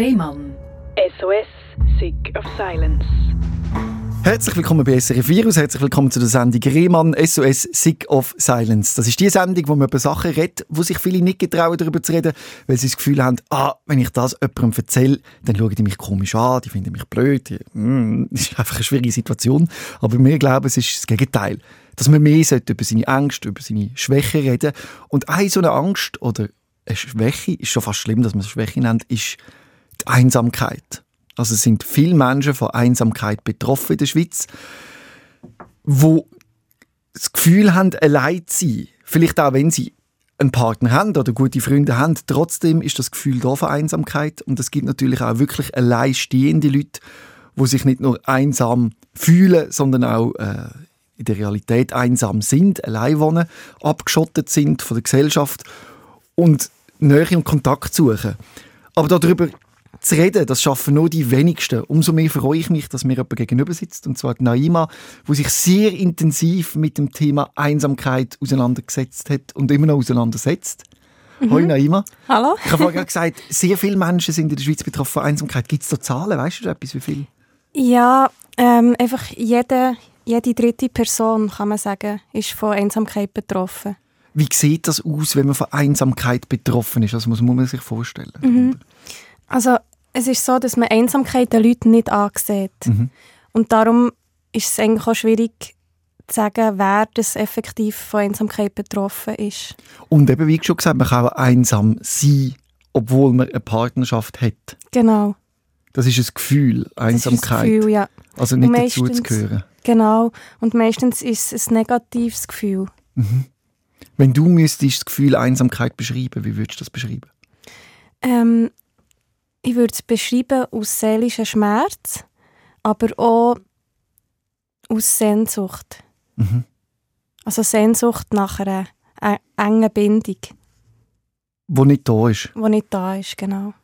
Rehmann. SOS, Sick of Silence. Herzlich willkommen bei SRF Virus, herzlich willkommen zu der Sendung Rehmann SOS Sick of Silence. Das ist die Sendung, wo man über Sachen redet, wo sich viele nicht getrauen, darüber zu reden, weil sie das Gefühl haben, ah, wenn ich das jemandem erzähle, dann schauen die mich komisch an, die finden mich blöd. Die, mm, das ist einfach eine schwierige Situation. Aber wir glauben, es ist das Gegenteil. Dass man mehr sollte über seine Ängste, über seine Schwäche reden. Und eine so eine Angst oder eine Schwäche, ist schon fast schlimm, dass man es Schwäche nennt, ist die Einsamkeit. Also es sind viele Menschen von Einsamkeit betroffen in der Schweiz, wo das Gefühl haben, allein zu sein. Vielleicht auch, wenn sie einen Partner haben oder gute Freunde haben, trotzdem ist das Gefühl da von Einsamkeit. Und es gibt natürlich auch wirklich alleinstehende Leute, wo sich nicht nur einsam fühlen, sondern auch äh, in der Realität einsam sind, allein wohnen, abgeschottet sind von der Gesellschaft und Nähe und Kontakt suchen. Aber darüber zu reden, das schaffen nur die wenigsten. Umso mehr freue ich mich, dass mir jemand gegenüber sitzt, und zwar die Naima, wo sich sehr intensiv mit dem Thema Einsamkeit auseinandergesetzt hat und immer noch auseinandersetzt. Mhm. Hoi Naima. Hallo. Ich habe vorhin gesagt, sehr viele Menschen sind in der Schweiz betroffen von Einsamkeit. Gibt es da Zahlen? Weißt du etwas, wie viel? Ja, ähm, einfach jede, jede dritte Person, kann man sagen, ist von Einsamkeit betroffen. Wie sieht das aus, wenn man von Einsamkeit betroffen ist? Das muss man sich vorstellen. Mhm. Also es ist so, dass man Einsamkeit den Leuten nicht ansieht. Mhm. Und darum ist es eigentlich auch schwierig zu sagen, wer das effektiv von Einsamkeit betroffen ist. Und eben, wie schon gesagt, man kann auch einsam sein, obwohl man eine Partnerschaft hat. Genau. Das ist ein Gefühl, Einsamkeit. Das ist ein Gefühl, ja. Also nicht dazu zu gehören. Genau. Und meistens ist es ein negatives Gefühl. Mhm. Wenn du müsstest das Gefühl Einsamkeit beschreiben, wie würdest du das beschreiben? Ähm, ich würde es beschreiben aus seelischem Schmerz, aber auch aus Sehnsucht. Mhm. Also Sehnsucht nach einer äh, engen Bindung. Wo nicht da ist. Wo nicht da ist, genau.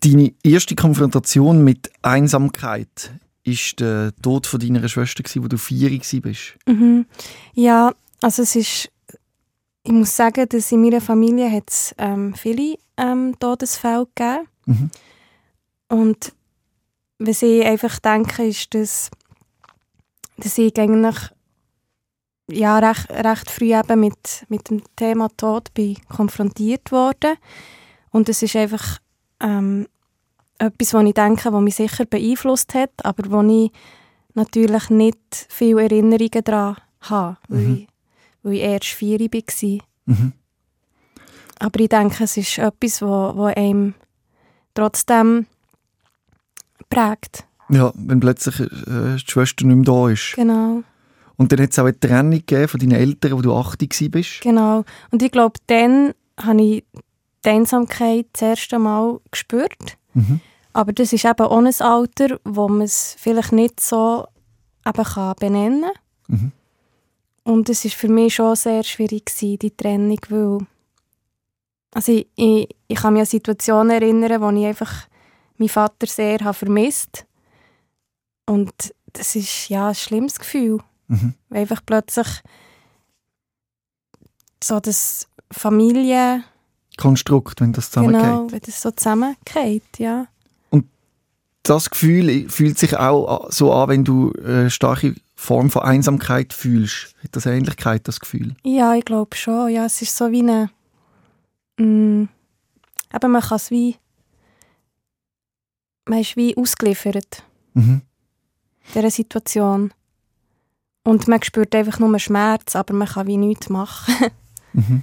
Deine erste Konfrontation mit Einsamkeit ist der Tod von deiner Schwester, wo du vier bist. Mhm. Ja, also es ist, ich muss sagen, dass in meiner Familie hat es ähm, viele ähm, Todesfälle gegeben. Mhm. Und was ich einfach denke, ist, dass, dass ich eigentlich ja, recht, recht früh eben mit, mit dem Thema Tod bin konfrontiert worden. Und es ist einfach ähm, etwas, was ich denke, was mich sicher beeinflusst hat, aber wo ich natürlich nicht viele Erinnerungen daran habe, mhm. weil, ich, weil ich erst vier war. Mhm. Aber ich denke, es ist etwas, wo, wo einem trotzdem prägt. Ja, wenn plötzlich äh, die Schwester nicht mehr da ist. Genau. Und dann hat es auch eine Trennung gegeben von deinen Eltern, wo du 80 bist. Genau. Und ich glaube, dann habe ich die Einsamkeit das erste Mal gespürt. Mhm. Aber das ist eben auch ein Alter, wo man es vielleicht nicht so eben kann benennen kann. Mhm. Und es war für mich schon sehr schwierig, gewesen, die Trennung, weil also ich, ich, ich kann mich an Situationen erinnern, wo ich einfach meinen Vater sehr habe vermisst Und das ist ja ein schlimmes Gefühl. Mhm. Weil einfach plötzlich so das Familie... Konstrukt, wenn das zusammengeht. Genau, wenn das so zusammengeht, ja. Und das Gefühl fühlt sich auch so an, wenn du eine starke Form von Einsamkeit fühlst. Hat das Ähnlichkeit, das Gefühl? Ja, ich glaube schon. Ja, es ist so wie eine... Mh, mm, eben, man kann es wie... Man ist wie ausgeliefert. Mhm. Dieser Situation. Und man spürt einfach nur Schmerz, aber man kann wie nichts machen. mhm.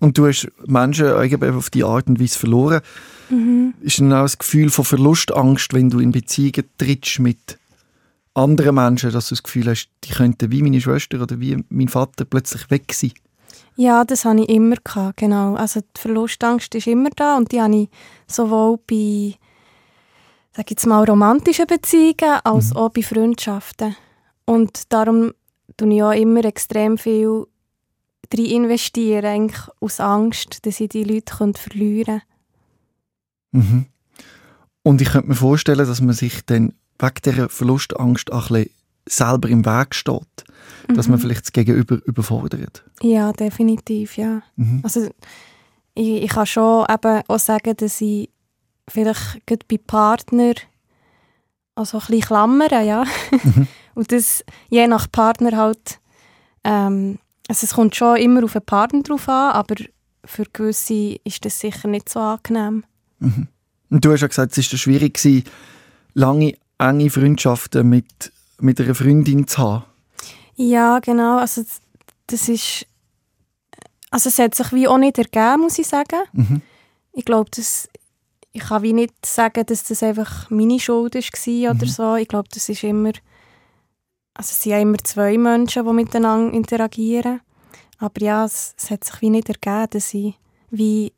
Und du hast Menschen eigentlich auf die Art und Weise verloren. Mhm. Ist dann auch das Gefühl von Verlustangst, wenn du in Beziehungen trittst mit anderen Menschen, dass du das Gefühl hast, die könnten wie meine Schwester oder wie mein Vater plötzlich weg sein? Ja, das hatte ich immer, gehabt, genau. Also die Verlustangst ist immer da und die habe ich sowohl bei sag jetzt mal, romantischen Beziehungen als mhm. auch bei Freundschaften. Und darum tue ich auch immer extrem viel rein investieren, eigentlich aus Angst, dass ich die Leute verlieren könnte. Mhm. Und ich könnte mir vorstellen, dass man sich dann wegen dieser Verlustangst auch ein bisschen selber im Weg steht. Mhm. Dass man mhm. vielleicht das Gegenüber überfordert. Ja, definitiv, ja. Mhm. Also ich, ich kann schon eben auch sagen, dass ich vielleicht gerade bei Partner also ein bisschen klammern, ja. Mhm. Und das je nach Partner halt, ähm, also es kommt schon immer auf den Partner drauf an, aber für gewisse ist das sicher nicht so angenehm. Mhm. Und du hast ja gesagt, es war schwierig, gewesen, lange, enge Freundschaften mit, mit einer Freundin zu haben. Ja, genau. Also das ist... Also es hat sich wie auch nicht ergeben, muss ich sagen. Mhm. Ich glaube, das... Ich kann wie nicht sagen, dass das einfach meine Schuld war oder mhm. so. Ich glaube, das ist immer... Also es sind ja immer zwei Menschen, die miteinander interagieren. Aber ja, es, es hat sich wie nicht ergeben, dass ich wie...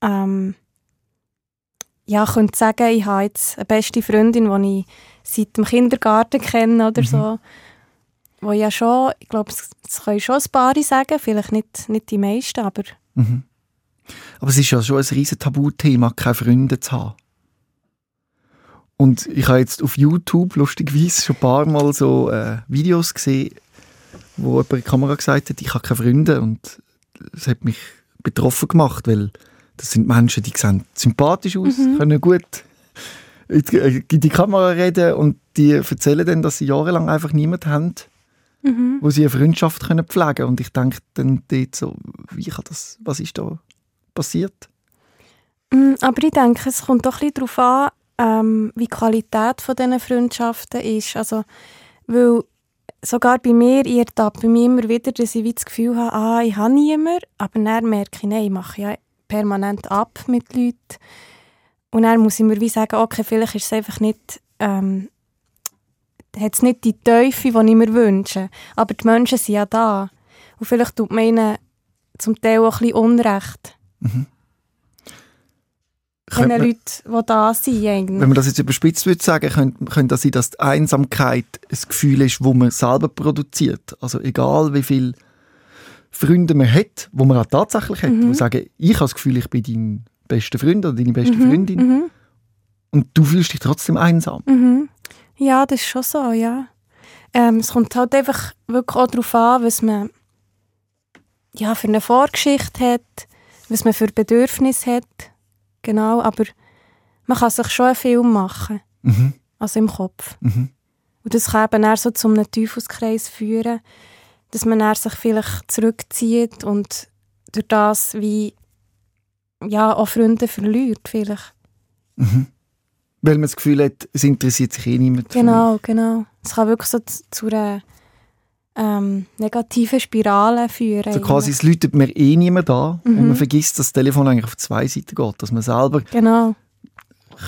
Ähm, ja, ich könnte sagen, ich habe jetzt eine beste Freundin, die ich seit dem Kindergarten kenne oder mhm. so. Wo ja schon, ich glaube, das können schon ein paar sagen, vielleicht nicht, nicht die meisten, aber... Mhm. Aber es ist ja schon ein riesen Tabuthema, keine Freunde zu haben. Und ich habe jetzt auf YouTube lustigerweise schon ein paar Mal so äh, Videos gesehen, wo jemand in die Kamera gesagt hat, ich habe keine Freunde und es hat mich betroffen gemacht, weil das sind Menschen, die sehen sympathisch aus, mhm. können gut in die Kamera reden und die erzählen dann, dass sie jahrelang einfach niemanden haben, mhm. wo sie eine Freundschaft können pflegen können. Und ich denke dann dort so, wie kann das, was ist da passiert? Mm, aber ich denke, es kommt doch ein bisschen darauf an, ähm, wie die Qualität von diesen Freundschaften ist. Also, weil sogar bei mir, ich ertappe mich immer wieder, dass ich das Gefühl habe, ah, ich habe niemanden, aber dann merke ich, nein, ich mache ja permanent ab mit Leuten. Und dann muss ich mir wie sagen, okay, vielleicht ist es einfach nicht, ähm, hat es nicht die Teufel, die ich mir wünsche. Aber die Menschen sind ja da. Und vielleicht tut man ihnen zum Teil auch ein bisschen Unrecht. Mhm. Den Leuten, die da sind. Eigentlich. Wenn man das jetzt überspitzt würde sagen, könnte, könnte das sein, dass die Einsamkeit ein Gefühl ist, wo man selber produziert. Also egal wie viel Freunde man hat, wo man auch tatsächlich hat, mhm. die sagen, ich habe das Gefühl, ich bin dein bester Freund oder deine beste mhm. Freundin mhm. und du fühlst dich trotzdem einsam. Mhm. Ja, das ist schon so, ja. Ähm, es kommt halt einfach wirklich auch darauf an, was man ja, für eine Vorgeschichte hat, was man für Bedürfnisse hat. Genau, aber man kann sich schon einen Film machen. Mhm. Also im Kopf. Mhm. Und das kann eben auch so zu einem Teufelskreis führen, dass man sich vielleicht zurückzieht und durch das wie ja, auch Freunde verliert vielleicht. Mhm. Weil man das Gefühl hat, es interessiert sich eh niemand Genau, genau. Es kann wirklich so zu einer ähm, negativen Spirale führen. Also quasi, es läutet mir eh niemand da mhm. und man vergisst, dass das Telefon eigentlich auf zwei Seiten geht, dass man selber genau.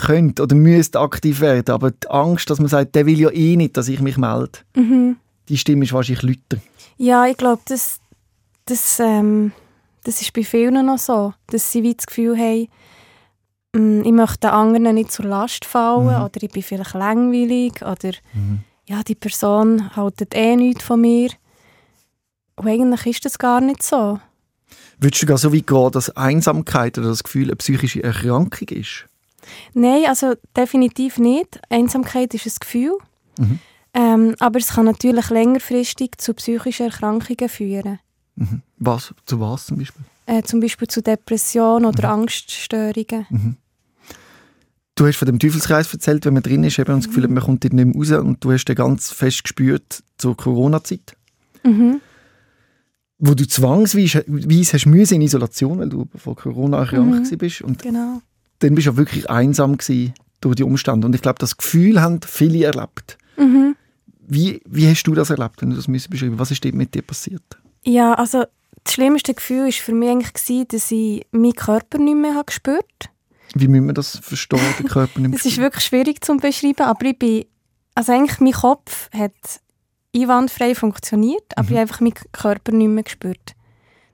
könnte oder müsste aktiv werden, aber die Angst, dass man sagt, der will ja eh nicht, dass ich mich melde, mhm. die Stimme ist wahrscheinlich lauter. Ja, ich glaube, das, das, ähm, das ist bei vielen noch so, dass sie wie das Gefühl haben, mm, ich möchte den anderen nicht zur Last fallen mhm. oder ich bin vielleicht langweilig oder mhm. ja, die Person hält eh nichts von mir. Und eigentlich ist das gar nicht so. Würdest du gar so weit gehen, dass Einsamkeit oder das Gefühl eine psychische Erkrankung ist? Nein, also definitiv nicht. Einsamkeit ist ein Gefühl. Mhm. Ähm, aber es kann natürlich längerfristig zu psychischen Erkrankungen führen. Mhm. Was? Zu was zum Beispiel? Äh, zum Beispiel zu Depressionen oder mhm. Angststörungen. Mhm. Du hast von dem Teufelskreis erzählt, wenn man drin ist, eben das Gefühl man kommt nicht mehr raus und du hast den ganz fest gespürt zur Corona-Zeit. Mhm. Wo du zwangsweise hast müssen in Isolation, weil du vor Corona erkrankt mhm. bist. Und genau. dann bist du auch wirklich einsam durch die Umstände. Und ich glaube, das Gefühl haben viele erlebt. Mhm. Wie, wie hast du das erlebt, wenn du das beschreiben Was ist dort mit dir passiert? Ja, also das schlimmste Gefühl war für mich eigentlich, dass ich meinen Körper nicht mehr habe gespürt habe. Wie müssen wir das verstehen, den Körper nicht mehr Es ist wirklich schwierig zu beschreiben, aber ich bin, also eigentlich mein Kopf hat einwandfrei funktioniert, aber mhm. ich habe einfach meinen Körper nicht mehr gespürt.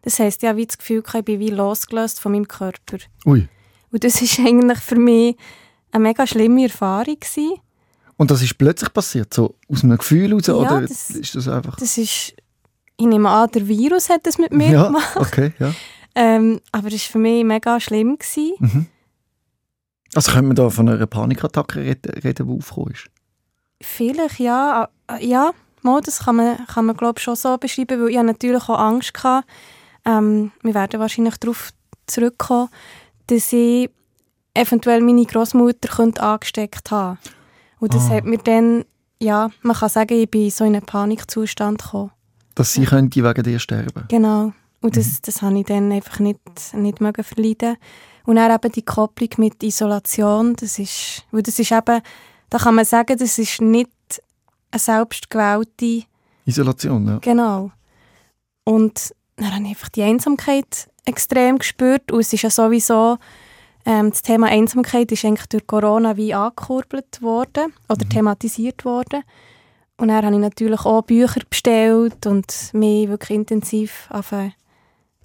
Das heisst, ich habe das Gefühl, ich bin wie losgelöst von meinem Körper. Ui. Und das war eigentlich für mich eine mega schlimme Erfahrung. Gewesen. Und das ist plötzlich passiert, so aus einem Gefühl heraus, ja, oder das, ist das einfach... Das ist, ich nehme an, der Virus hat das mit mir ja, gemacht. okay, ja. Ähm, aber es war für mich mega schlimm. Mhm. Also können wir da von einer Panikattacke reden, die aufgekommen ist? Vielleicht, ja. Ja, das kann man, kann man glaube schon so beschreiben, weil ich natürlich auch Angst hatte. Ähm, wir werden wahrscheinlich darauf zurückkommen, dass ich eventuell meine Großmutter könnte angesteckt haben. Und das Ah. hat mir dann, ja, man kann sagen, ich bin so in einen Panikzustand gekommen. Dass sie könnte wegen dir sterben. Genau. Und das, Mhm. das habe ich dann einfach nicht, nicht mögen verleiden. Und dann eben die Kopplung mit Isolation, das ist, weil das ist eben, da kann man sagen, das ist nicht eine selbstgewählte, Isolation, ja. genau. Und dann habe ich einfach die Einsamkeit extrem gespürt und es ist ja sowieso, ähm, das Thema Einsamkeit ist eigentlich durch Corona wie angekurbelt worden oder thematisiert worden. Und dann habe ich natürlich auch Bücher bestellt und mich wirklich intensiv angefangen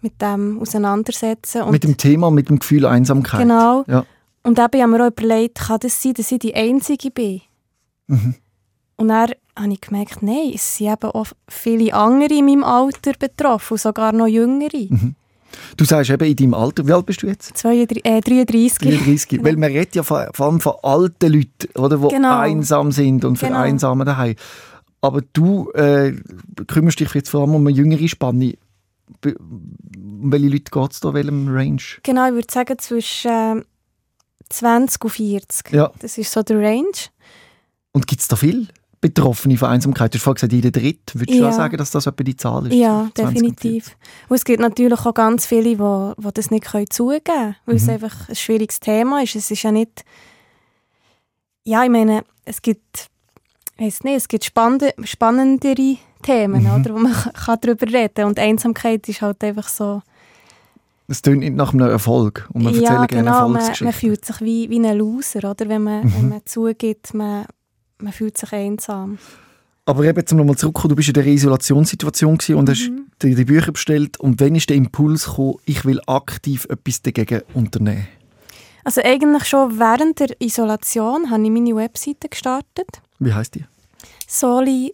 mit dem auseinandersetzen. Und Mit dem Thema, mit dem Gefühl Einsamkeit. Genau. Ja. Und eben habe ich mir auch überlegt, kann das sein, dass ich die Einzige bin? Mhm. Und dann habe ich gemerkt, nein, es sind eben auch viele andere in meinem Alter betroffen, sogar noch jüngere. Mhm. Du sagst eben in deinem Alter, wie alt bist du jetzt? 32, äh, 33. 33. Weil man redet ja vor, allem von alten Leuten, oder, die Genau. einsam sind und Genau. vereinsamen daheim. Aber du äh, kümmerst dich jetzt vor allem um eine jüngere Spanne. Um welche Leute geht es da, welchem Range? Genau, ich würde sagen zwischen äh, 20 und 40. Ja. Das ist so der Range. Und gibt es da viel Betroffene von Einsamkeit? Du hast vorhin gesagt, jeder Dritt. Würdest du Ja. auch sagen, dass das etwa die Zahl ist? Ja, 20 und definitiv. Und es gibt natürlich auch ganz viele, die, die das nicht können zugeben können, weil es Mhm. einfach ein schwieriges Thema ist. Es ist ja nicht... Ja, ich meine, es gibt... Ich weiss nicht, es gibt spannende, spannendere Themen, Mhm. oder, wo man kann darüber reden kann. Und Einsamkeit ist halt einfach so... Es klingt nicht nach einem Erfolg. Und man ja, erzählt gerne genau, man, Erfolgsgeschichten. man fühlt sich wie, wie ein Loser, oder? Wenn man, Mhm. wenn man zugibt, man, man fühlt sich einsam. Aber eben, um nochmal zurückzukommen, du bist in der Isolationssituation gewesen und hast Mhm. dir die Bücher bestellt. Und wann ist der Impuls gekommen, ich will aktiv etwas dagegen unternehmen? Also eigentlich schon während der Isolation habe ich meine Webseite gestartet. Wie heisst die? soli-be.ch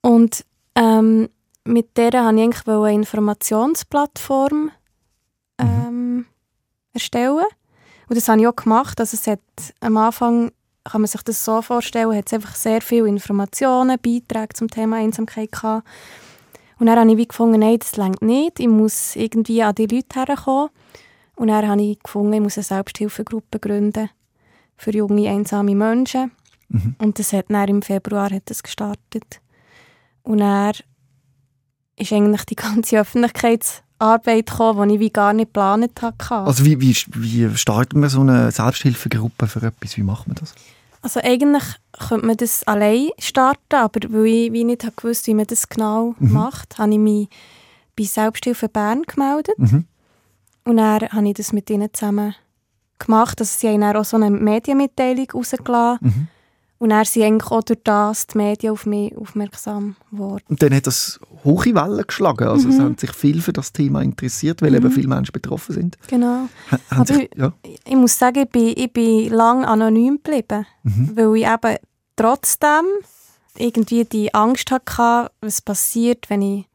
und ähm, mit der wollte ich eigentlich eine Informationsplattform ähm, erstellen. Und das habe ich auch gemacht. Also es hat am Anfang, kann man sich das so vorstellen, hat es einfach sehr viele Informationen, Beiträge zum Thema Einsamkeit gehabt. Und dann habe ich wie gefunden, nein, das reicht nicht. Ich muss irgendwie an die Leute herkommen. Und dann habe ich gefunden, ich muss eine Selbsthilfegruppe gründen für junge, einsame Menschen. Mhm. Und das hat dann im Februar hat das gestartet. Und dann ist eigentlich die ganze Öffentlichkeitsarbeit gekommen, die ich wie gar nicht geplant hatte. Also wie, wie, wie startet man so eine Selbsthilfegruppe für etwas? Wie macht man das? Also eigentlich könnte man das allein starten, aber weil ich wie nicht gewusst wie man das genau Mhm. macht, habe ich mich bei Selbsthilfe Bern gemeldet. Mhm. Und dann habe ich das mit ihnen zusammen gemacht. Also sie haben dann auch so eine Medienmitteilung rausgelassen. Mhm. Und dann sind eigentlich auch durch das die Medien auf mich aufmerksam geworden. Und dann hat das hohe Wellen geschlagen. Also es Mhm. haben sich viel für das Thema interessiert, weil eben viele Menschen betroffen sind. Genau. Haben Aber sich, ja. Ich muss sagen, ich bin, ich bin lange anonym geblieben, Mhm. weil ich eben trotzdem irgendwie die Angst hatte, was passiert, wenn ich,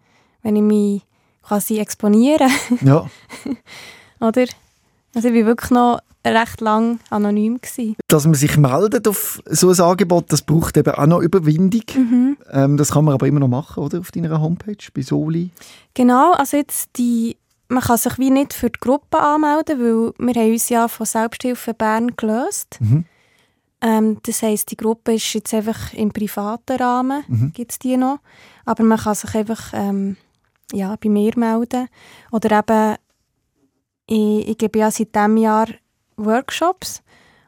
wenn ich mich quasi exponiere, ja. oder? Also ich war wirklich noch recht lang anonym. Gewesen. Dass man sich meldet auf so ein Angebot, das braucht eben auch noch Überwindung. Mhm. Ähm, das kann man aber immer noch machen, oder? Auf deiner Homepage, bei Soli. Genau, also jetzt die, man kann sich wie nicht für die Gruppe anmelden, weil wir haben uns ja von Selbsthilfe Bern gelöst. Mhm. Ähm, das heisst, die Gruppe ist jetzt einfach im privaten Rahmen, Mhm. gibt es die noch. Aber man kann sich einfach ähm, ja, bei mir melden. Oder eben, ich, ich gebe ja seit diesem Jahr Workshops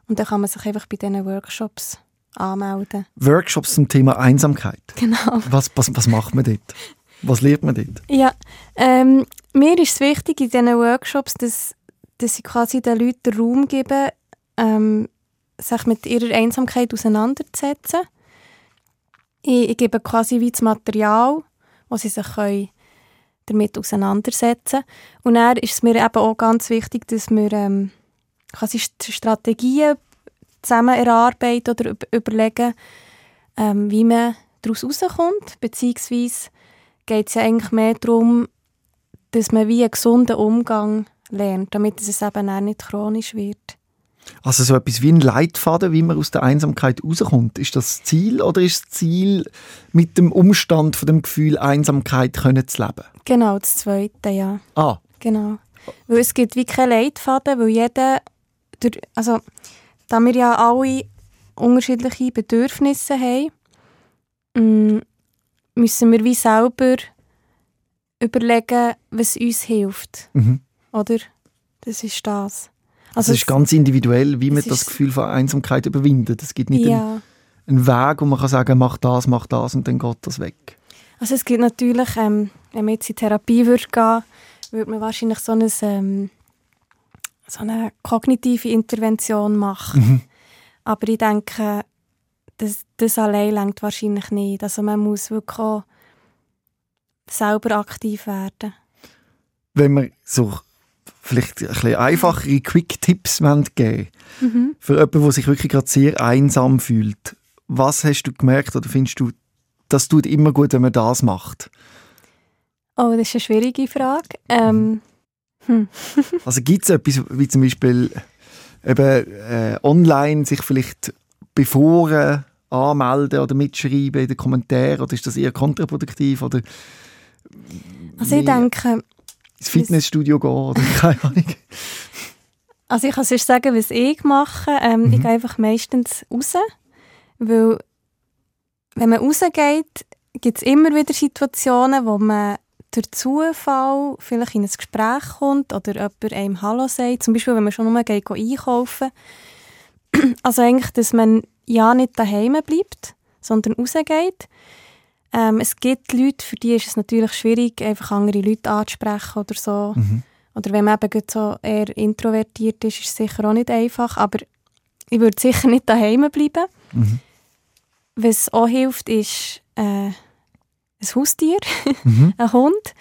und dann kann man sich einfach bei diesen Workshops anmelden. Workshops zum Thema Einsamkeit. Genau. Was, was, was macht man dort? Was lernt man dort? Ja, ähm, mir ist es wichtig in diesen Workshops, dass, dass ich quasi den Leuten Raum gebe, ähm, sich mit ihrer Einsamkeit auseinanderzusetzen. Ich, ich gebe quasi wie das Material, wo sie sich können damit auseinandersetzen Und dann ist es mir eben auch ganz wichtig, dass wir ähm, quasi St- Strategien zusammen erarbeiten oder üb- überlegen, ähm, wie man daraus rauskommt, beziehungsweise geht es ja eigentlich mehr darum, dass man wie einen gesunden Umgang lernt, damit es eben auch nicht chronisch wird. Also so etwas wie ein Leitfaden, wie man aus der Einsamkeit rauskommt. Ist das das Ziel oder ist das Ziel, mit dem Umstand von dem Gefühl Einsamkeit können zu leben? Genau, das Zweite, ja. Ah, Genau. Weil es gibt wie keinen Leitfaden, weil jeder, durch, also da wir ja alle unterschiedliche Bedürfnisse haben, mm, müssen wir wie selber überlegen, was uns hilft. Mhm. Oder? Das ist das. Also es ist ganz individuell, wie man das Gefühl von Einsamkeit überwindet. Es gibt nicht einen, ja. einen Weg, wo man kann sagen, mach das, mach das und dann geht das weg. Also es gibt natürlich, ähm, wenn man jetzt in Therapie würde gehen, würde man wahrscheinlich so, ein, ähm, so eine kognitive Intervention machen. Mhm. Aber ich denke, das, das allein langt wahrscheinlich nicht. Also man muss wirklich auch selber aktiv werden. Wenn wir so vielleicht ein bisschen einfachere Quick-Tipps geben Mhm. für jemanden, der sich wirklich gerade sehr einsam fühlt, was hast du gemerkt oder findest du, das tut immer gut, wenn man das macht? Oh, das ist eine schwierige Frage. Ähm, hm. Also gibt es etwas, wie zum Beispiel eben, äh, online sich vielleicht bevor äh, anmelden oder mitschreiben in den Kommentaren oder ist das eher kontraproduktiv oder Also ich denke, ins Fitnessstudio gehen oder keine Ahnung. Also ich kann sonst sagen, was ich mache. Ähm, Mhm. Ich gehe einfach meistens raus, weil wenn man rausgeht, gibt es immer wieder Situationen, wo man durch Zufall vielleicht in ein Gespräch kommt oder jemand einem Hallo sagt. Zum Beispiel, wenn man schon nur geht, einkaufen. Also eigentlich, dass man ja nicht daheim bleibt, sondern rausgeht. Ähm, es gibt Leute, für die ist es natürlich schwierig, einfach andere Leute anzusprechen oder so. Mhm. Oder wenn man eben so eher introvertiert ist, ist es sicher auch nicht einfach. Aber ich würde sicher nicht daheim bleiben. Mhm. Was auch hilft, ist äh, ein Haustier, Mhm. ein Hund.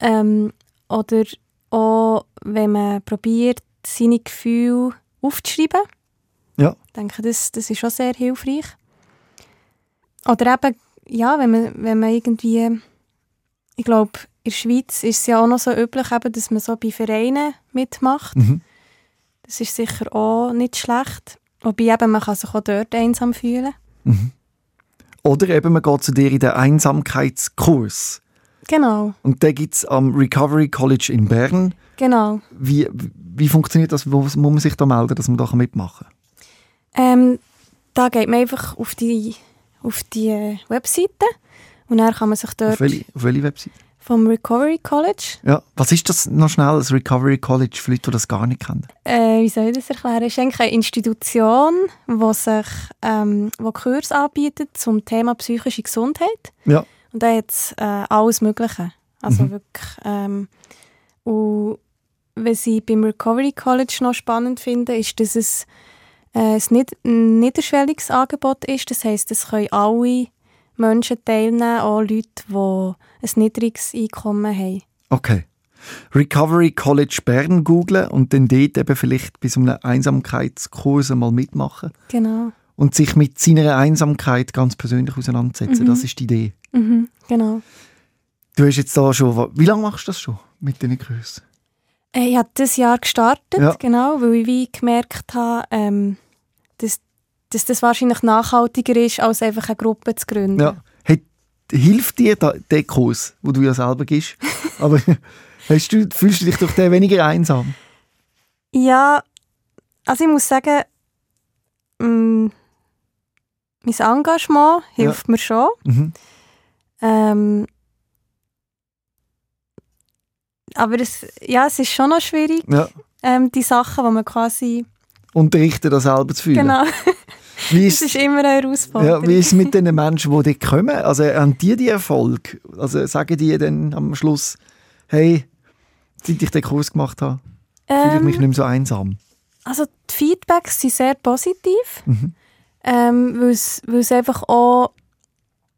Ähm, oder auch, wenn man probiert, seine Gefühle aufzuschreiben. Ja. Ich denke, das, das ist schon sehr hilfreich. Oder eben, ja, wenn man, wenn man irgendwie, ich glaube, in der Schweiz ist es ja auch noch so üblich, eben, dass man so bei Vereinen mitmacht. Mhm. Das ist sicher auch nicht schlecht. Wobei eben, man kann sich auch dort einsam fühlen. Mhm. Oder eben man geht zu dir in den Einsamkeitskurs. Genau, Und den gibt es am Recovery College in Bern. genau. Wie, wie funktioniert das? Wo muss man sich da melden, dass man da mitmachen kann? Ähm, da geht man einfach auf die, auf die äh, Webseite und dann kann man sich dort Auf welche, auf welche Website? Vom Recovery College, Ja. Was ist das noch schnell, das Recovery College, für Leute, die das gar nicht kennen? äh, wie soll ich das erklären? Es ist eigentlich eine Institution, die sich ähm, wo Kurs anbietet zum Thema psychische Gesundheit. Ja. Und da hat es äh, alles Mögliche. Also Mhm. wirklich. Ähm, und was ich beim Recovery College noch spannend finde, ist, dass es äh, ein nicht, niederschwelliges Angebot ist. Das heisst, es können alle Menschen teilnehmen, auch Leute, die ein niedriges Einkommen haben. Okay. Recovery College Bern googlen und dann dort eben vielleicht bei so einem Einsamkeitskurs mal mitmachen Genau. und sich mit seiner Einsamkeit ganz persönlich auseinandersetzen. Mhm. Das ist die Idee. Mhm, genau. Du hast jetzt da schon, wie lange machst du das schon mit diesen Kursen? Äh, Ich habe dieses Jahr gestartet, Ja. genau, weil ich wie gemerkt habe, ähm, dass, dass das wahrscheinlich nachhaltiger ist, als einfach eine Gruppe zu gründen. Ja. Hilft dir der Kurs, wo du ja selber gibst? Aber hast du, fühlst du dich durch den weniger einsam? Ja, also ich muss sagen, mm, mein Engagement hilft mir schon. Mhm. Ähm, aber es, ja, es ist schon noch schwierig, Ja. ähm, die Sachen, die man quasi... Unterrichten, das selber zu fühlen. Genau, Wie das ist, ist immer eine Herausforderung. ja, wie ist es mit den Menschen, die dort kommen? Also haben die die Erfolg? Also sagen die dann am Schluss, hey, seit ich den Kurs gemacht habe, fühle ich Ähm, mich nicht mehr so einsam? Also die Feedbacks sind sehr positiv, Mhm. ähm, weil es einfach auch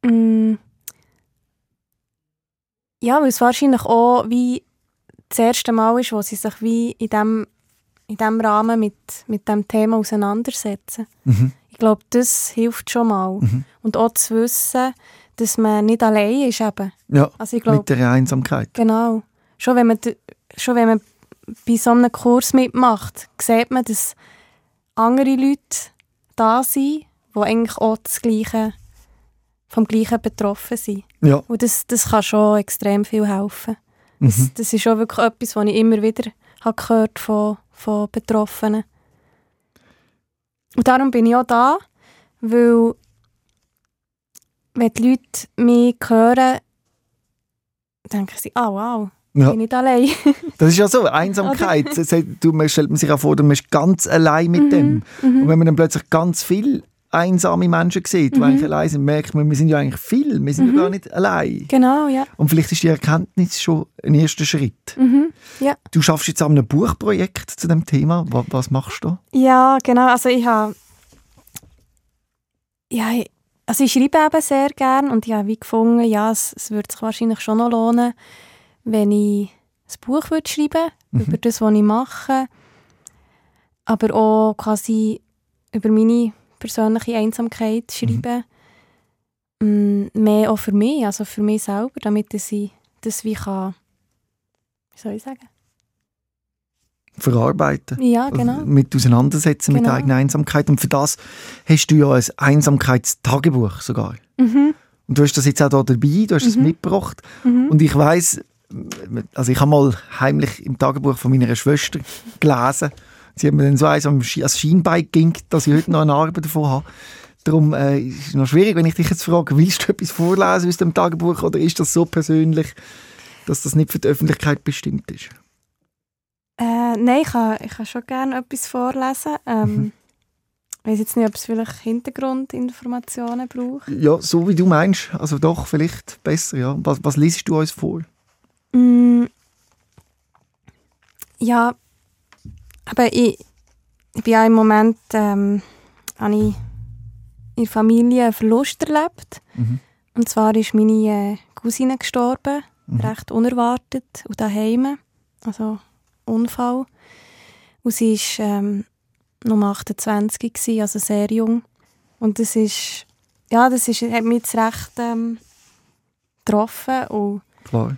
mm, ja, weil es wahrscheinlich auch wie das erste Mal ist, wo sie sich wie in dem, in dem Rahmen mit, mit dem Thema auseinandersetzen. Mhm. Ich glaube, das hilft schon mal. Mhm. Und auch zu wissen, dass man nicht allein ist eben. Ja, Also ich glaube, mit der Einsamkeit. Genau. Schon wenn man, schon wenn man bei so einem Kurs mitmacht, sieht man, dass andere Leute da sind, die eigentlich auch das Gleiche, vom Gleichen betroffen sind. Ja. Und das, das kann schon extrem viel helfen. Das, mhm. das ist auch wirklich etwas, was ich immer wieder habe gehört von, von Betroffenen. Und darum bin ich auch da, weil wenn die Leute mich hören, denken sie, ah oh, wow, ja. bin nicht allein. das ist ja so, Einsamkeit. du, man stellt man sich auch vor, du bist ganz allein mit mhm. dem. Mhm. Und wenn man dann plötzlich ganz viel einsame Menschen sieht, mhm. die eigentlich allein sind, merkt man, wir sind ja eigentlich viel, wir sind mhm. ja gar nicht allein. Genau, ja. Und vielleicht ist die Erkenntnis schon ein erster Schritt. Mhm. Ja. Du schaffst jetzt an einem Buchprojekt zu dem Thema. Was, was machst du? Ja, genau. Also ich habe ja, also ich schreibe eben sehr gern und ich habe wie gefunden, ja, es, es würde sich wahrscheinlich schon noch lohnen, wenn ich ein Buch würde schreiben mhm. über das, was ich mache, aber auch quasi über meine persönliche Einsamkeit mhm. schreiben. Mhm. Mehr auch für mich, also für mich selber, damit ich das wie kann, wie soll ich sagen? Verarbeiten. Ja, genau. Also mit auseinandersetzen genau. mit der eigenen Einsamkeit. Und für das hast du ja ein Einsamkeitstagebuch sogar. Mhm. Und du hast das jetzt auch da dabei, du hast es mhm. mitgebracht. Mhm. Und ich weiß, also ich habe mal heimlich im Tagebuch von meiner Schwester gelesen. Sie hat mir dann so eins als Schienbein ging, dass ich heute noch eine Arbeit davon habe. Darum äh, ist es noch schwierig, wenn ich dich jetzt frage, willst du etwas vorlesen aus dem Tagebuch oder ist das so persönlich, dass das nicht für die Öffentlichkeit bestimmt ist? Äh, nein, ich kann, ich kann schon gerne etwas vorlesen. Ähm, mhm. Ich weiß jetzt nicht, ob es vielleicht Hintergrundinformationen braucht. Ja, so wie du meinst. Also doch, vielleicht besser, ja. Was, was liest du uns vor? Mm, ja, aber ich, ich bin ja im Moment, ähm, habe ich in der Familie einen Verlust erlebt. Mhm. Und zwar ist meine äh, Cousine gestorben, mhm. recht unerwartet und daheim. Also Unfall. Und sie war ähm, noch 28, gewesen, also sehr jung. Und das ist, ja, das ist, hat mich jetzt recht ähm, getroffen. Und, Klar.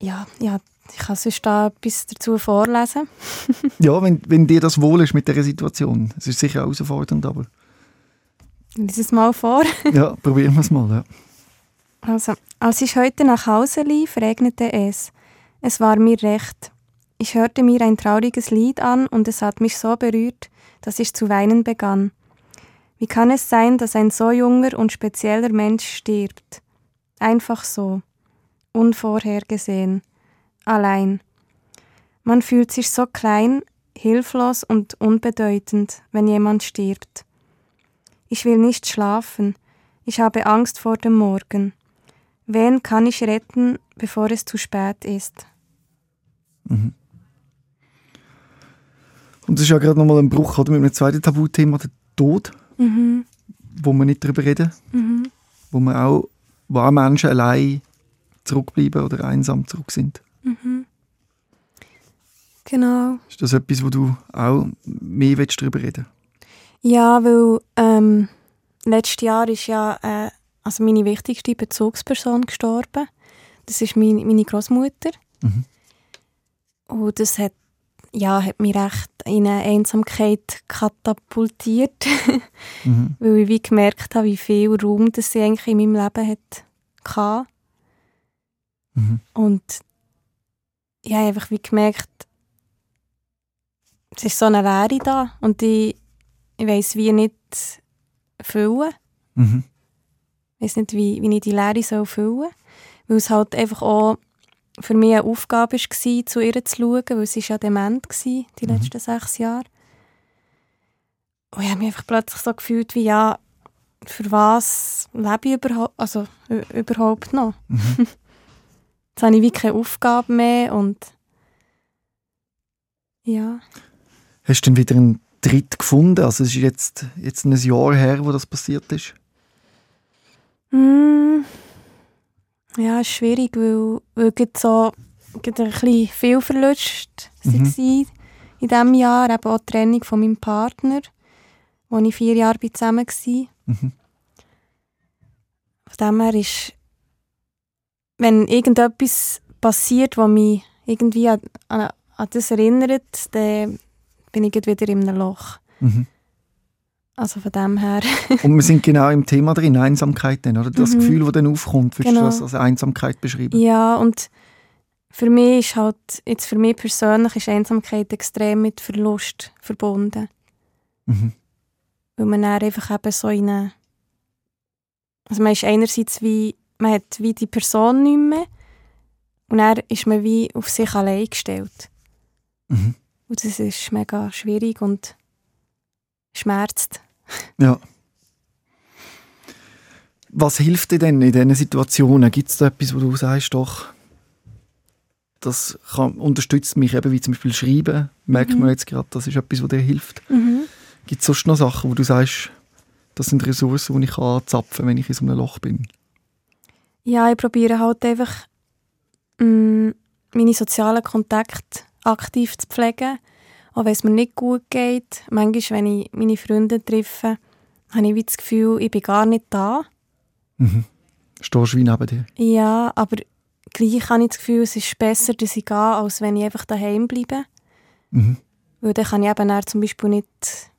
Ja, ja, ich kann sonst da etwas dazu vorlesen. ja, wenn, wenn dir das wohl ist mit dieser Situation. Es ist sicher herausfordernd, aber... Lies es mal vor. ja, probieren wir es mal, ja. Also, als ich heute nach Hause lief, regnete es. Es war mir recht. Ich hörte mir ein trauriges Lied an und es hat mich so berührt, dass ich zu weinen begann. Wie kann es sein, dass ein so junger und spezieller Mensch stirbt? Einfach so. Unvorhergesehen. Allein. Man fühlt sich so klein, hilflos und unbedeutend, wenn jemand stirbt. Ich will nicht schlafen. Ich habe Angst vor dem Morgen. Wen kann ich retten, bevor es zu spät ist? Mhm. Und das ist ja gerade nochmal ein Bruch oder, mit einem zweiten Tabuthema, der Tod, mhm. wo wir nicht darüber reden, mhm. wo man auch, wo auch Menschen allein zurückbleiben oder einsam zurück sind. Mhm. Genau. Ist das etwas, wo du auch mehr willst, darüber reden Ja, weil ähm, letztes Jahr ist ja äh, also meine wichtigste Bezugsperson gestorben. Das ist meine, meine Großmutter. Mhm. Und das hat ja, hat mich recht in eine Einsamkeit katapultiert, mhm. weil ich wie gemerkt habe, wie viel Raum das sie eigentlich in meinem Leben hat mhm. Und ich habe einfach wie gemerkt, es ist so eine Leere da und ich, ich weiß wie nicht füllen. Mhm. Ich weiß nicht, wie, wie ich die Leere soll füllen soll, weil es halt einfach auch für mich eine Aufgabe war, zu ihr zu schauen, weil sie ja dement war, die mhm. letzten sechs Jahre. Und ich habe mich einfach plötzlich so gefühlt, wie ja, für was lebe ich überhaupt, also, überhaupt noch? Mhm. Jetzt habe ich wie keine Aufgabe mehr und ja. Hast du denn wieder einen Tritt gefunden? Also es ist jetzt, jetzt ein Jahr her, wo das passiert ist. Mm. Ja, ist schwierig, weil, weil so ein bisschen viel Verlust mhm. war in diesem Jahr. Eben auch die Trennung von meinem Partner, wo ich vier Jahre zusammen war. Mhm. Von dem her ist, wenn irgendetwas passiert, was mich irgendwie an, an, an das erinnert, dann bin ich wieder in einem Loch. Mhm. Also von dem her. und wir sind genau im Thema drin, Einsamkeit dann, oder? Das mhm. Gefühl, das dann aufkommt, würdest genau. du das als Einsamkeit beschreiben? Ja, und für mich ist halt, jetzt für mich persönlich ist Einsamkeit extrem mit Verlust verbunden. Mhm. Weil man dann einfach eben so in eine, also man ist einerseits wie, man hat wie die Person nicht mehr und dann ist man wie auf sich allein gestellt. Mhm. Und das ist mega schwierig und schmerzt. Ja. Was hilft dir denn in diesen Situationen? Gibt es da etwas, wo du sagst, doch, das kann, unterstützt mich eben, wie zum Beispiel Schreiben, merkt Mhm. man jetzt gerade, das ist etwas, was dir hilft. Mhm. Gibt es sonst noch Sachen, wo du sagst, das sind Ressourcen, die ich anzapfen kann, wenn ich in so einem Loch bin? Ja, ich probiere halt einfach mm, meine sozialen Kontakte aktiv zu pflegen. Auch wenn es mir nicht gut geht. Manchmal, wenn ich meine Freunde treffe, habe ich wie das Gefühl, ich bin gar nicht da. Mhm. Stehst du wie neben dir? Ja, aber gleich habe ich das Gefühl, es ist besser, dass ich gehe, als wenn ich einfach daheim bleibe. Mhm. Weil dann kann ich eben dann zum Beispiel nicht...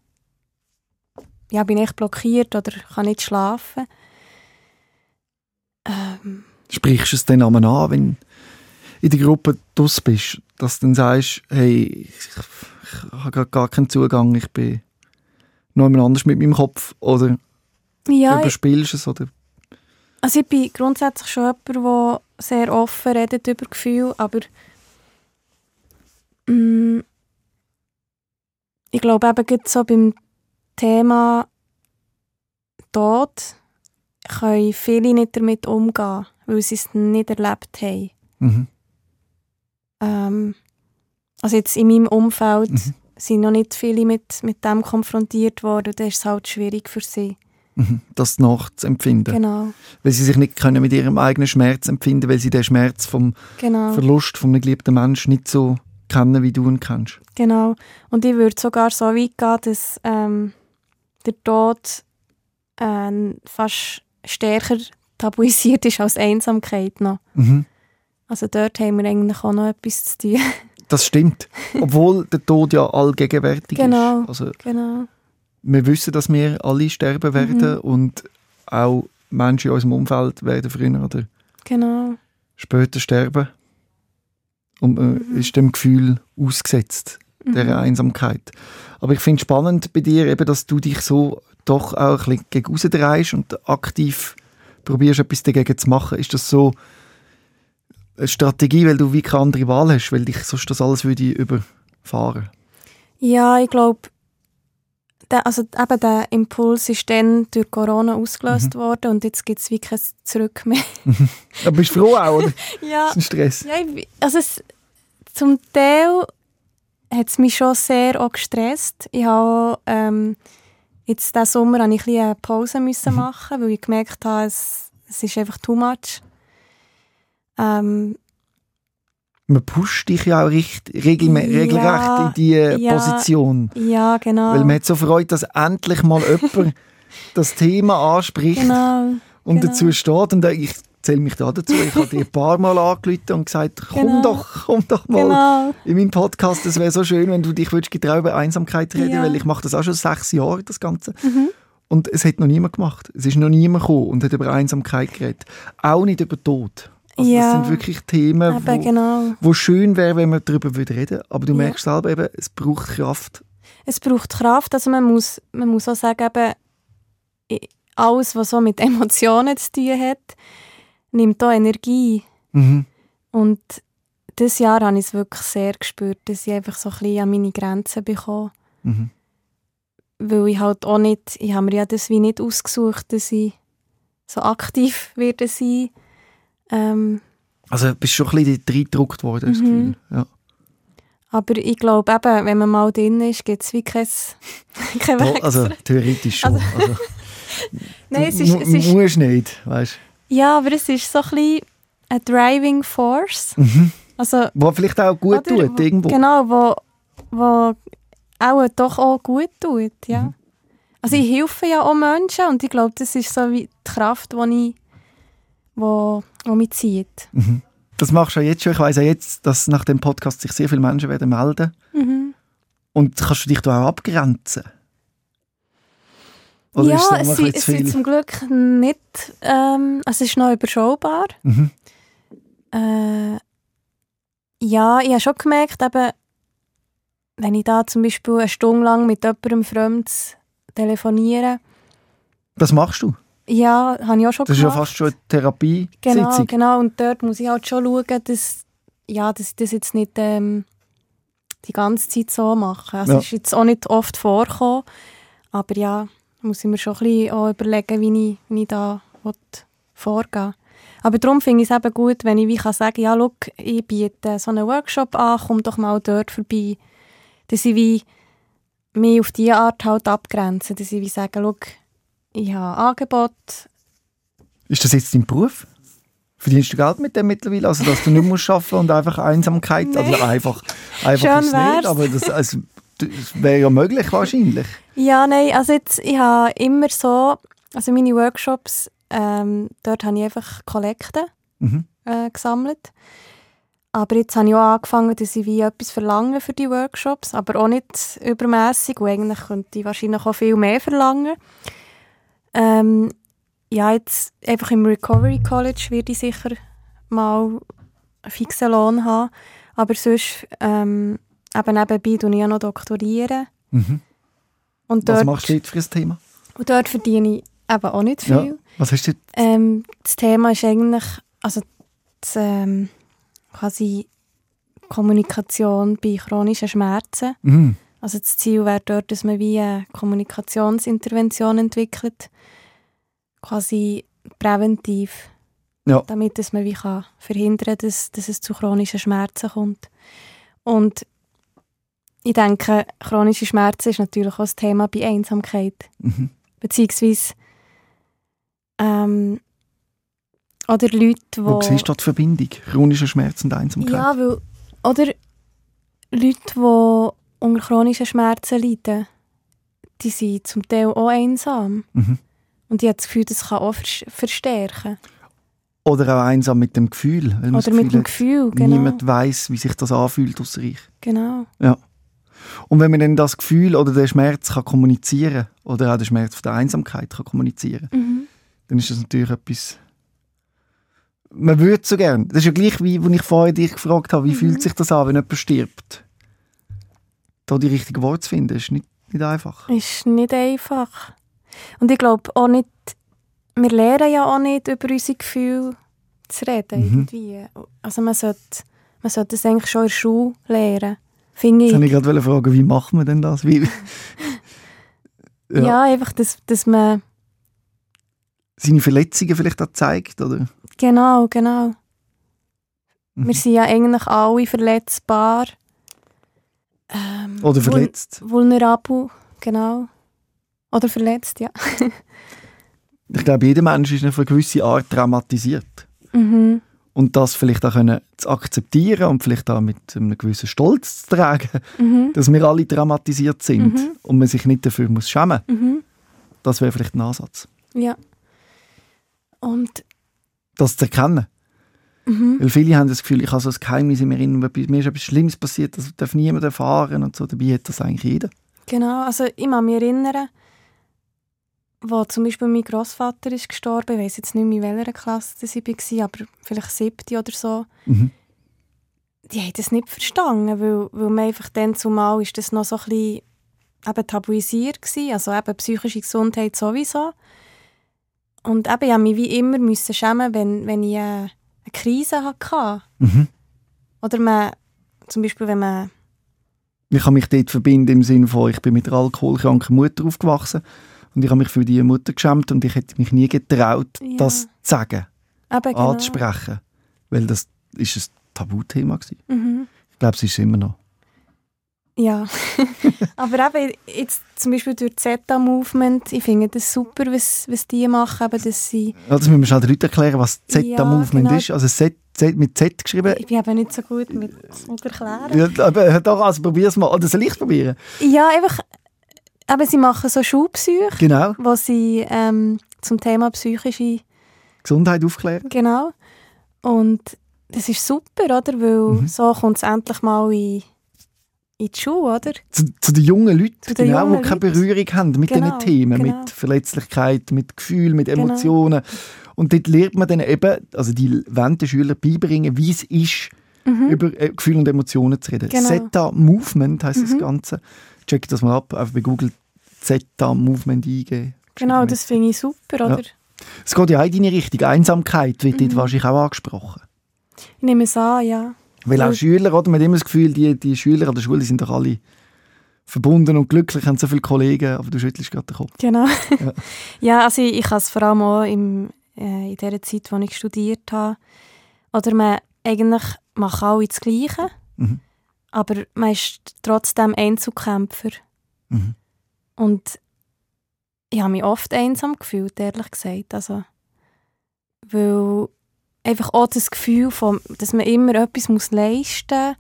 Ja, bin ich blockiert oder kann nicht schlafen. Ähm, Sprichst du es dann an, wenn in der Gruppe draus bist, dass du dann sagst, hey, ich, habe gar keinen Zugang, ich bin noch jemand anders mit meinem Kopf oder ja, überspielst du es oder? Also ich bin grundsätzlich schon jemand, der sehr offen redet über Gefühle, aber mm, ich glaube eben gerade so beim Thema Tod können viele nicht damit umgehen, weil sie es nicht erlebt haben. mhm. Ähm, also jetzt in meinem Umfeld Mhm. sind noch nicht viele mit, mit dem konfrontiert worden. Da ist es halt schwierig für sie. Mhm. das nachzuempfinden. Genau, Weil sie sich nicht können mit ihrem eigenen Schmerz empfinden, weil sie den Schmerz vom genau, Verlust von einem geliebten Menschen nicht so kennen, wie du ihn kennst. genau. Und ich würde sogar so weit gehen, dass ähm, der Tod ähm, fast stärker tabuisiert ist als Einsamkeit noch. Mhm. Also dort haben wir eigentlich auch noch etwas zu tun. Das stimmt. Obwohl der Tod ja allgegenwärtig Genau. ist. Also genau, wir wissen, dass wir alle sterben werden Mhm. und auch Menschen in unserem Umfeld werden früher oder genau. später sterben. Und man Mhm. ist dem Gefühl ausgesetzt, der Einsamkeit. Aber ich finde es spannend bei dir, eben, dass du dich so doch auch ein bisschen gegen rausdrehst und aktiv probierst, etwas dagegen zu machen. Ist das so eine Strategie, weil du wie keine andere Wahl hast, weil dich sonst das alles würde überfahren? Ja, ich glaube, der, also eben der Impuls ist dann durch Corona ausgelöst worden und jetzt gibt es wie kein Zurück mehr. Aber bist du froh auch, oder? ja, Das ist ein Stress. ja ich, also es, zum Teil hat es mich schon sehr auch gestresst. Ich habe ähm, jetzt diesen Sommer habe ich ein eine Pause müssen machen, weil ich gemerkt habe, es, es ist einfach too much. Ähm, Man pusht dich ja auch recht, regelme- Ja, regelrecht in diese ja. Position. ja, genau. Weil man hat so Freude, dass endlich mal jemand das Thema anspricht genau. und genau. dazu steht. Und ich zähle mich da dazu. Ich habe dir ein paar Mal angerufen und gesagt, komm Genau. doch, komm doch mal Genau. in meinen Podcast. Es wäre so schön, wenn du dich würdest getrauen über Einsamkeit reden, Ja. weil ich mache das auch schon sechs Jahre, das Ganze. Mhm. Und es hat noch niemand gemacht. Es ist noch niemand gekommen und hat über Einsamkeit geredet. Auch nicht über Tod. Also Ja. Das sind wirklich Themen, Eben, wo, genau. wo schön wäre, wenn man darüber würde reden. Aber du Ja. merkst selber eben, es braucht Kraft. Es braucht Kraft, also man muss, man muss auch sagen, eben, alles, was so mit Emotionen zu tun hat, nimmt auch Energie. Mhm. Und dieses Jahr habe ich es wirklich sehr gespürt, dass ich einfach so ein bisschen an meine Grenzen bekomme. Mhm. Weil ich halt auch nicht, ich habe mir ja das wie nicht ausgesucht, dass ich so aktiv werde sein. Ähm, Also bist schon ein bisschen reingedruckt worden, das Mhm. Gefühl. Ja. aber ich glaube eben, wenn man mal drin ist, gibt es wie kein, kein. Also theoretisch schon. Also, Nein, es du ist, es ist, musst nicht, weißt ja, aber es ist so ein bisschen eine Driving Force. mhm. Also, Was vielleicht auch gut Oder tut, wo- irgendwo. Genau, wo, wo auch doch auch gut tut, ja. Mhm. Also ich helfe ja auch Menschen und ich glaube, das ist so wie die Kraft, die ich, wo, wo mich zieht. Mhm. Das machst du ja jetzt schon. Ich weiss ja jetzt, dass nach dem Podcast sich sehr viele Menschen werden melden. Mhm. Und kannst du dich da auch abgrenzen? Oder ja, es es, sind- es sind zum Glück nicht, ähm, es ist noch überschaubar. Mhm. Äh, Ja, ich habe schon gemerkt, eben, wenn ich da zum Beispiel eine Stunde lang mit jemandem Fremds telefoniere, Das machst du? ja, habe ich auch schon Das ist ja gemacht. fast schon eine Therapie. Genau, genau. Und dort muss ich halt schon schauen, dass, ja, dass ich das jetzt nicht ähm, die ganze Zeit so mache. Also Ja. es ist jetzt auch nicht oft vorgekommen, aber ja, muss ich mir schon ein bisschen auch überlegen, wie ich, wie ich da will vorgehen Aber darum finde ich es eben gut, wenn ich wie kann sagen ja, schau, ich biete so einen Workshop an, komm doch mal dort vorbei. Dass ich wie mich auf diese Art halt abgrenze. Dass ich wie sage, schau, ich habe Angebot, Ist das jetzt dein Beruf? Verdienst du Geld mit dem mittlerweile? Also, dass du nicht musst arbeiten und einfach Einsamkeit? Nee. Also einfach, einfach Schön ist nicht, aber das, also, das wäre ja möglich wahrscheinlich. Ja, nein, also jetzt, ich habe immer so, also meine Workshops, ähm, dort habe ich einfach Kollekte Mhm. äh, gesammelt. Aber jetzt habe ich auch angefangen, dass ich wie etwas verlange für die Workshops, aber auch nicht übermäßig. Und eigentlich könnte ich wahrscheinlich auch viel mehr verlangen. Ähm, ja, jetzt einfach im Recovery College werde ich sicher mal einen fixen Lohn haben. Aber sonst, ähm, eben nebenbei tue ich ja noch doktorieren. Mhm. Und Was dort, machst du dort für ein Thema? und dort verdiene ich eben auch nicht viel. Ja. Was hast du? Ähm, das Thema ist eigentlich, also das, ähm, quasi Kommunikation bei chronischen Schmerzen. Mhm. Also das Ziel wäre dort, dass man wie eine Kommunikationsintervention entwickelt, quasi präventiv, Ja. damit dass man wie kann verhindern kann, dass, dass es zu chronischen Schmerzen kommt. Und ich denke, chronische Schmerzen ist natürlich auch das Thema bei Einsamkeit Mhm. beziehungsweise ähm, oder Leute, die... Wo siehst du die Verbindung? Chronischer Schmerz und Einsamkeit? Ja, weil, oder Leute, die unter chronischen Schmerzen leiden, die sind zum Teil auch einsam. Mhm. Und ich habe das Gefühl, das kann auch vers- verstärken. Oder auch einsam mit dem Gefühl. Oder mit dem hat, Gefühl, genau. Niemand weiß, wie sich das anfühlt außer ich. Genau. Und wenn man dann das Gefühl oder den Schmerz kann kommunizieren oder auch den Schmerz von der Einsamkeit kann kommunizieren, Mhm. dann ist das natürlich etwas. Man würde so gern. Das ist ja gleich wie, als ich vorher dich gefragt habe, wie Mhm. fühlt sich das an, wenn jemand stirbt? Da die richtigen Worte zu finden, ist nicht, nicht einfach. Ist nicht einfach. Und ich glaube auch nicht, wir lernen ja auch nicht über unsere Gefühle zu reden. Mhm. Irgendwie. Also man sollte, man sollte das eigentlich schon in der Schule lernen. Finde Jetzt ich. wollte ich gerade fragen, wie macht man denn das? Wie, Ja, ja. einfach, dass, dass man. Seine Verletzungen vielleicht auch zeigt, oder? Genau, genau. Mhm. Wir sind ja eigentlich alle verletzbar. Ähm, Oder vul- verletzt. Vulnerabel, genau. Oder verletzt, ja. Ich glaube, jeder Mensch ist auf eine gewisse Art traumatisiert. Mhm. Und das vielleicht auch können zu akzeptieren und vielleicht auch mit einem gewissen Stolz zu tragen, Mhm. dass wir alle traumatisiert sind Mhm. und man sich nicht dafür muss schämen Mhm. Das wäre vielleicht ein Ansatz. Ja. Und. Das zu erkennen. Mhm. Weil viele haben das Gefühl, ich habe so ein Geheimnis in mir, drin, mir ist etwas Schlimmes passiert, das darf niemand erfahren und so. Dabei hat das eigentlich jeder. Genau, also ich kann mich erinnern, wo zum Beispiel mein Großvater ist gestorben, ich weiß jetzt nicht mehr, in welcher Klasse das ich war, aber vielleicht siebte oder so, Mhm. die haben das nicht verstanden, weil, weil man einfach dann zumal ist das noch so ein bisschen eben tabuisiert gewesen, also eben psychische Gesundheit sowieso. Und eben, ich musste mich wie immer müssen schämen, wenn, wenn ich äh, eine Krise hatte. Mhm. Oder man, zum Beispiel, wenn man Ich kann mich dort verbinden im Sinne von, ich bin mit einer alkoholkranken Mutter aufgewachsen und ich habe mich für diese Mutter geschämt und ich hätte mich nie getraut, Ja. das zu sagen, eben genau, anzusprechen. Weil das ist ein Tabuthema gewesen. Mhm. Ich glaube, es ist es immer noch. Ja, aber eben jetzt zum Beispiel durch das Zeta-Movement, ich finde das super, was, was die machen, eben, dass sie, Ja, das müssen wir schnell den Leuten erklären, was Ja, Z-Movement genau. ist. Also Z, Z mit Z geschrieben. ich bin eben nicht so gut mit, mit erklären. Ja, aber doch, also probier's mal. Oder soll ich probieren? Ja, einfach, eben, sie machen so Schulpsych, Genau. wo sie ähm, zum Thema psychische, Gesundheit aufklären. genau, und das ist super, oder, weil Mhm. so kommt es endlich mal in, in die Schule, oder? Zu, zu den jungen Leuten, Zu den genau, jungen die keine. Berührung haben mit Genau, diesen Themen, genau. mit Verletzlichkeit, mit Gefühl, mit Genau. Emotionen. Und dort lernt man dann eben, also die wollen den Schülern beibringen, wie es ist, über äh, Gefühle und Emotionen zu reden. Genau. Zeta Movement heisst das Mhm. Ganze. Check das mal ab, einfach bei Google Zeta Movement eingeben. Genau, das finde ich super, oder? Es geht ja auch in deine Richtung. Einsamkeit wird Mhm. dort wahrscheinlich auch angesprochen. Ich nehme es an, ja. Weil auch Schüler, oder? Man hat immer das Gefühl, die, die Schüler an der Schule sind doch alle verbunden und glücklich, haben so viele Kollegen, aber du schüttelst gerade den Kopf. Genau. Ja. Ja, also ich, ich habe es vor allem auch im, äh, in der Zeit, als ich studiert habe. Oder man eigentlich macht alle das Gleiche, Mhm. Aber man ist trotzdem Einzelkämpfer. Mhm. Und ich habe mich oft einsam gefühlt, ehrlich gesagt. Also, weil einfach auch das Gefühl, von, dass man immer etwas muss leisten muss.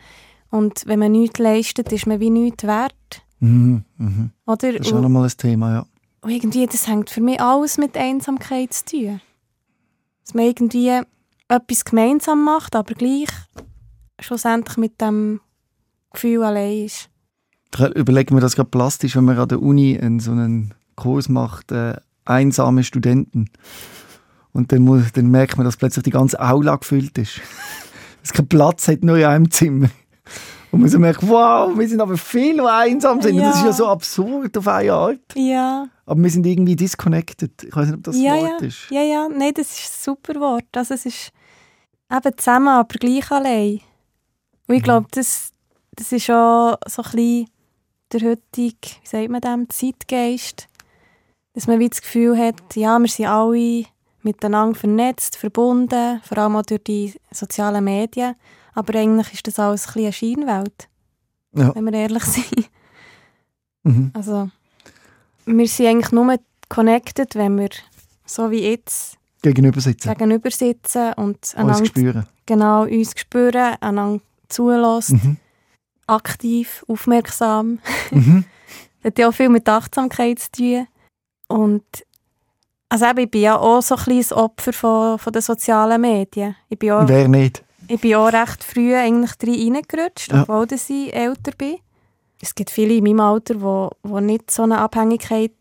Und wenn man nichts leistet, ist man wie nichts wert. Mhm. Mhm. Oder? Das ist auch nochmal ein Thema, ja. Und irgendwie, das hängt für mich alles mit Einsamkeit zu tun. Dass man irgendwie etwas gemeinsam macht, aber gleich schlussendlich mit dem Gefühl allein ist. Ich überlege mir das gerade plastisch, wenn man an der Uni einen, so einen Kurs macht, äh, einsame Studenten. Und dann, muss, dann merkt man, dass plötzlich die ganze Aula gefüllt ist. es keinen Platz hat, nur in einem Zimmer. Und man so merkt, wow, wir sind aber viele, die einsam sind. Und das ist ja Ja. so absurd auf eine Art. Ja, Aber wir sind irgendwie disconnected. Ich weiß nicht, ob das ja, Wort ja. ist. Ja, ja, nein, das ist ein super Wort. Also es ist eben zusammen, aber gleich allein. Und ich glaube, das, das ist auch so ein bisschen der heutige, wie sagt man dem, Zeitgeist. Dass man wie das Gefühl hat, ja, wir sind alle miteinander vernetzt, verbunden, vor allem auch durch die sozialen Medien. Aber eigentlich ist das alles ein bisschen eine Scheinwelt, Ja. wenn wir ehrlich sind. Mhm. Also, wir sind eigentlich nur connected, wenn wir so wie jetzt Gegenüber sitzen. gegenüber sitzen und Uns spüren. genau uns spüren, einander zulässt, Mhm. Aktiv, aufmerksam. Mhm. Das hat ja auch viel mit Achtsamkeit zu tun. Und also eben, ich bin ja auch so ein kleines Opfer von, von den sozialen Medien. Ich bin auch, Wer nicht? ich bin auch recht früh eigentlich drin reingerutscht, Ja. obwohl ich älter bin. Es gibt viele in meinem Alter, die, die nicht so eine Abhängigkeit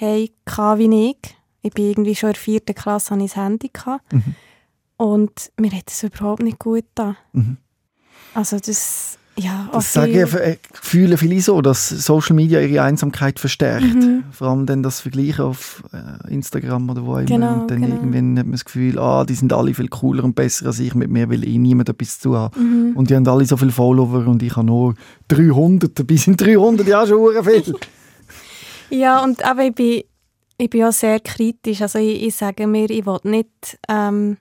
hatten wie ich. Ich bin irgendwie schon in der vierten Klasse hatte ich das Handy. Mhm. Und mir hat es überhaupt nicht gut getan. Mhm. Also das, ja, Das sagen, äh, fühlen viele so, dass Social Media ihre Einsamkeit verstärkt. Mhm. Vor allem dann das Vergleichen auf äh, Instagram oder wo immer. Genau, und dann genau. irgendwann hat man das Gefühl, ah, die sind alle viel cooler und besser als ich, mit mir will eh niemand etwas zu haben. Mhm. Und die haben alle so viele Follower und ich habe nur 300. Dabei sind 300 ja schon viel. Ja, und aber ich bin, ich bin auch sehr kritisch. Also ich, ich sage mir, ich will nicht ähm,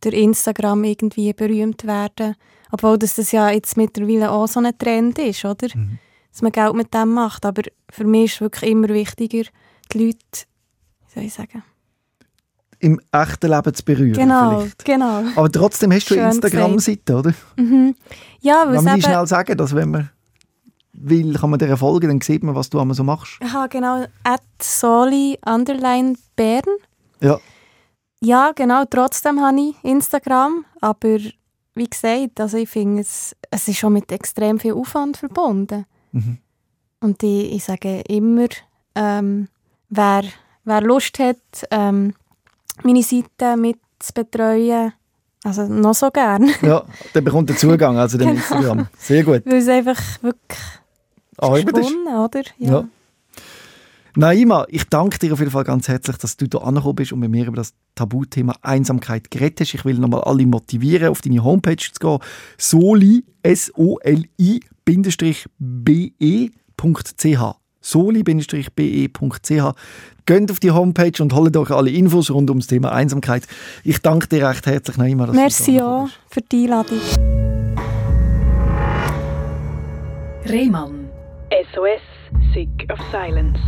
durch Instagram irgendwie berühmt werden. Obwohl das, das ja jetzt mittlerweile auch so ein Trend ist, oder? Mhm. Dass man Geld mit dem macht. Aber für mich ist wirklich immer wichtiger, die Leute, wie soll ich sagen? Im echten Leben zu berühren Genau, vielleicht. genau. Aber trotzdem hast du eine Instagram-Seite, oder? Mhm. Ja, weil es man eben... schnell sagen, dass wenn man will, kann man dir folgen, dann sieht man, was du so machst. Aha, genau. At Soli underline Bern. Ja. Ja, genau. Trotzdem habe ich Instagram. Aber wie gesagt, also ich finde, es, es ist schon mit extrem viel Aufwand verbunden. Mhm. Und ich, ich sage immer, ähm, wer, wer Lust hat, ähm, meine Seite mit zu betreuen, also noch so gern. Ja, der bekommt den Zugang, also dem Genau. Instagram. Sehr gut. Weil es einfach wirklich gewonnen, oder? Ja. Naima, ich danke dir auf jeden Fall ganz herzlich, dass du hier angekommen bist und mit mir über das Tabuthema Einsamkeit geredet hast. Ich will nochmal alle motivieren, auf deine Homepage zu gehen. soli, S-O-L-I, Bindestrich, be.ch. soli-be.ch. Geht auf die Homepage und holt euch alle Infos rund ums Thema Einsamkeit. Ich danke dir recht herzlich, Naima, dass Merci du da auch für die Einladung. Rehmann. SOS, Sick of Silence.